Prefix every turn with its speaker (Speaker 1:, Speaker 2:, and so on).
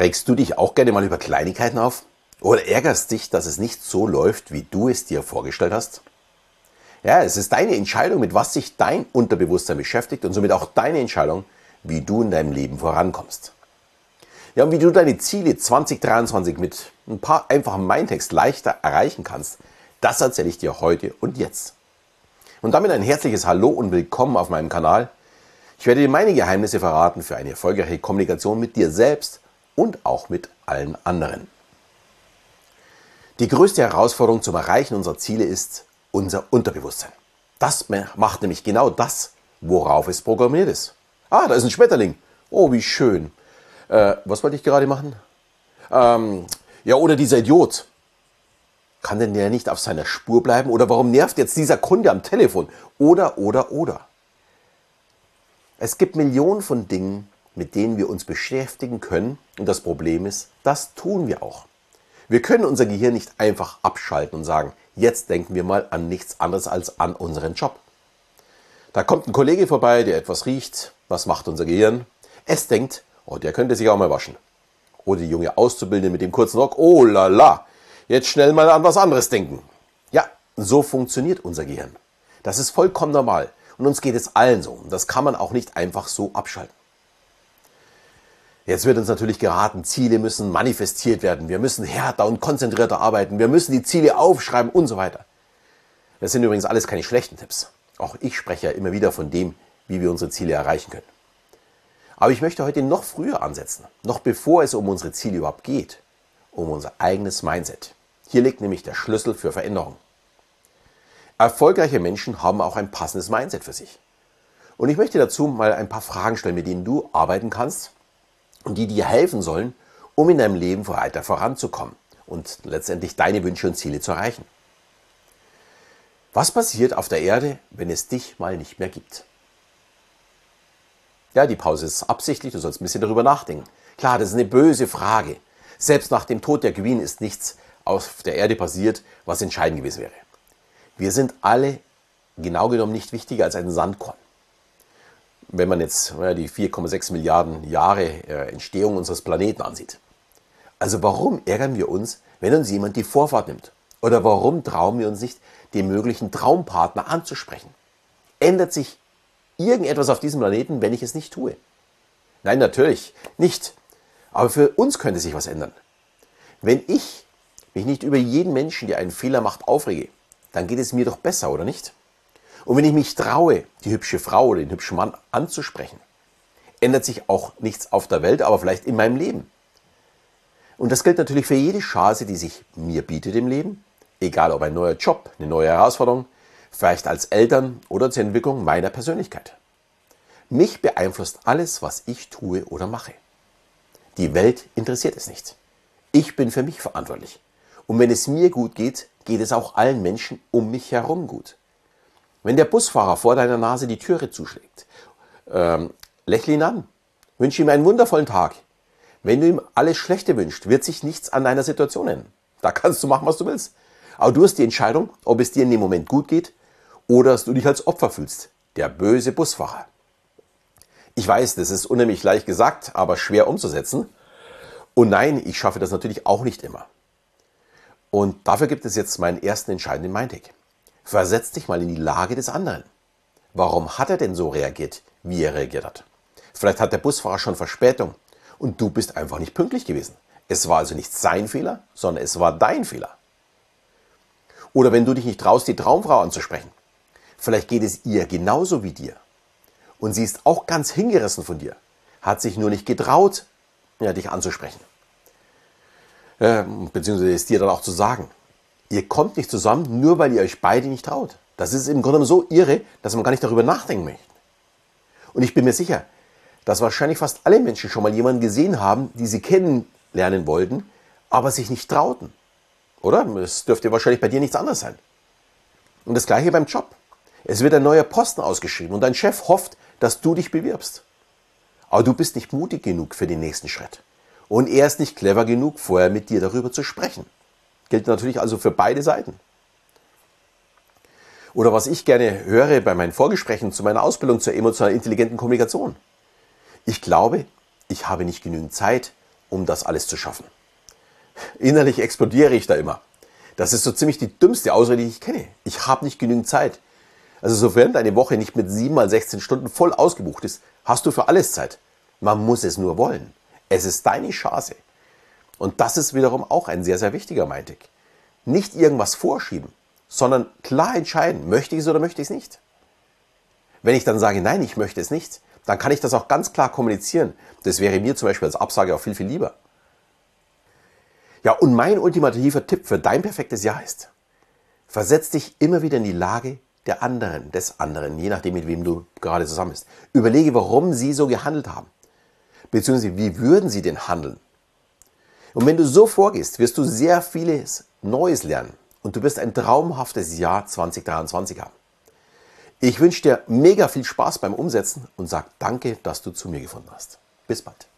Speaker 1: Regst du dich auch gerne mal über Kleinigkeiten auf? Oder ärgerst dich, dass es nicht so läuft, wie du es dir vorgestellt hast? Ja, es ist deine Entscheidung, mit was sich dein Unterbewusstsein beschäftigt und somit auch deine Entscheidung, wie du in deinem Leben vorankommst. Ja, und wie du deine Ziele 2023 mit ein paar einfachen Mindtext leichter erreichen kannst, das erzähle ich dir heute und jetzt. Und damit ein herzliches Hallo und willkommen auf meinem Kanal. Ich werde dir meine Geheimnisse verraten für eine erfolgreiche Kommunikation mit dir selbst und auch mit allen anderen. Die größte Herausforderung zum Erreichen unserer Ziele ist unser Unterbewusstsein. Das macht nämlich genau das, worauf es programmiert ist. Ah, da ist ein Schmetterling. Oh, wie schön. Äh, was wollte ich gerade machen? Ähm, ja, oder dieser Idiot. Kann denn der nicht auf seiner Spur bleiben? Oder warum nervt jetzt dieser Kunde am Telefon? Oder, oder, oder. Es gibt Millionen von Dingen, mit denen wir uns beschäftigen können. Und das Problem ist, das tun wir auch. Wir können unser Gehirn nicht einfach abschalten und sagen, jetzt denken wir mal an nichts anderes als an unseren Job. Da kommt ein Kollege vorbei, der etwas riecht. Was macht unser Gehirn? Es denkt, oh, der könnte sich auch mal waschen. Oder die junge Auszubildende mit dem kurzen Rock, oh la la, jetzt schnell mal an was anderes denken. Ja, so funktioniert unser Gehirn. Das ist vollkommen normal. Und uns geht es allen so. Und das kann man auch nicht einfach so abschalten. Jetzt wird uns natürlich geraten, Ziele müssen manifestiert werden. Wir müssen härter und konzentrierter arbeiten. Wir müssen die Ziele aufschreiben und so weiter. Das sind übrigens alles keine schlechten Tipps. Auch ich spreche ja immer wieder von dem, wie wir unsere Ziele erreichen können. Aber ich möchte heute noch früher ansetzen, noch bevor es um unsere Ziele überhaupt geht, um unser eigenes Mindset. Hier liegt nämlich der Schlüssel für Veränderung. Erfolgreiche Menschen haben auch ein passendes Mindset für sich. Und ich möchte dazu mal ein paar Fragen stellen, mit denen du arbeiten kannst die dir helfen sollen, um in deinem Leben weiter voranzukommen und letztendlich deine Wünsche und Ziele zu erreichen. Was passiert auf der Erde, wenn es dich mal nicht mehr gibt? Ja, die Pause ist absichtlich, du sollst ein bisschen darüber nachdenken. Klar, das ist eine böse Frage. Selbst nach dem Tod der Queen ist nichts auf der Erde passiert, was entscheidend gewesen wäre. Wir sind alle genau genommen nicht wichtiger als ein Sandkorn. Wenn man jetzt ja, die 4,6 Milliarden Jahre äh, Entstehung unseres Planeten ansieht. Also warum ärgern wir uns, wenn uns jemand die Vorfahrt nimmt? Oder warum trauen wir uns nicht, den möglichen Traumpartner anzusprechen? Ändert sich irgendetwas auf diesem Planeten, wenn ich es nicht tue? Nein, natürlich nicht. Aber für uns könnte sich was ändern. Wenn ich mich nicht über jeden Menschen, der einen Fehler macht, aufrege, dann geht es mir doch besser, oder nicht? Und wenn ich mich traue, die hübsche Frau oder den hübschen Mann anzusprechen, ändert sich auch nichts auf der Welt, aber vielleicht in meinem Leben. Und das gilt natürlich für jede Chance, die sich mir bietet im Leben, egal ob ein neuer Job, eine neue Herausforderung, vielleicht als Eltern oder zur Entwicklung meiner Persönlichkeit. Mich beeinflusst alles, was ich tue oder mache. Die Welt interessiert es nicht. Ich bin für mich verantwortlich. Und wenn es mir gut geht, geht es auch allen Menschen um mich herum gut. Wenn der Busfahrer vor deiner Nase die Türe zuschlägt, ähm, lächle ihn an, wünsche ihm einen wundervollen Tag. Wenn du ihm alles Schlechte wünschst, wird sich nichts an deiner Situation ändern. Da kannst du machen, was du willst. Aber du hast die Entscheidung, ob es dir in dem Moment gut geht oder dass du dich als Opfer fühlst. Der böse Busfahrer. Ich weiß, das ist unheimlich leicht gesagt, aber schwer umzusetzen. Und nein, ich schaffe das natürlich auch nicht immer. Und dafür gibt es jetzt meinen ersten entscheidenden Mindtag. Versetz dich mal in die Lage des anderen. Warum hat er denn so reagiert, wie er reagiert hat? Vielleicht hat der Busfahrer schon Verspätung und du bist einfach nicht pünktlich gewesen. Es war also nicht sein Fehler, sondern es war dein Fehler. Oder wenn du dich nicht traust, die Traumfrau anzusprechen. Vielleicht geht es ihr genauso wie dir. Und sie ist auch ganz hingerissen von dir, hat sich nur nicht getraut, ja, dich anzusprechen. Äh, beziehungsweise es dir dann auch zu sagen. Ihr kommt nicht zusammen, nur weil ihr euch beide nicht traut. Das ist im Grunde so irre, dass man gar nicht darüber nachdenken möchte. Und ich bin mir sicher, dass wahrscheinlich fast alle Menschen schon mal jemanden gesehen haben, die sie kennenlernen wollten, aber sich nicht trauten. Oder? Es dürfte wahrscheinlich bei dir nichts anderes sein. Und das gleiche beim Job. Es wird ein neuer Posten ausgeschrieben und dein Chef hofft, dass du dich bewirbst. Aber du bist nicht mutig genug für den nächsten Schritt. Und er ist nicht clever genug, vorher mit dir darüber zu sprechen. Gilt natürlich also für beide Seiten. Oder was ich gerne höre bei meinen Vorgesprächen zu meiner Ausbildung zur emotional intelligenten Kommunikation. Ich glaube, ich habe nicht genügend Zeit, um das alles zu schaffen. Innerlich explodiere ich da immer. Das ist so ziemlich die dümmste Ausrede, die ich kenne. Ich habe nicht genügend Zeit. Also sofern deine Woche nicht mit 7 mal 16 Stunden voll ausgebucht ist, hast du für alles Zeit. Man muss es nur wollen. Es ist deine Chance. Und das ist wiederum auch ein sehr, sehr wichtiger Mindtick. Nicht irgendwas vorschieben, sondern klar entscheiden, möchte ich es oder möchte ich es nicht. Wenn ich dann sage, nein, ich möchte es nicht, dann kann ich das auch ganz klar kommunizieren. Das wäre mir zum Beispiel als Absage auch viel, viel lieber. Ja, und mein ultimativer Tipp für dein perfektes Jahr ist, versetz dich immer wieder in die Lage der anderen, des anderen, je nachdem, mit wem du gerade zusammen bist. Überlege, warum sie so gehandelt haben. Beziehungsweise, wie würden sie denn handeln? Und wenn du so vorgehst, wirst du sehr vieles Neues lernen und du wirst ein traumhaftes Jahr 2023 haben. Ich wünsche dir mega viel Spaß beim Umsetzen und sag danke, dass du zu mir gefunden hast. Bis bald.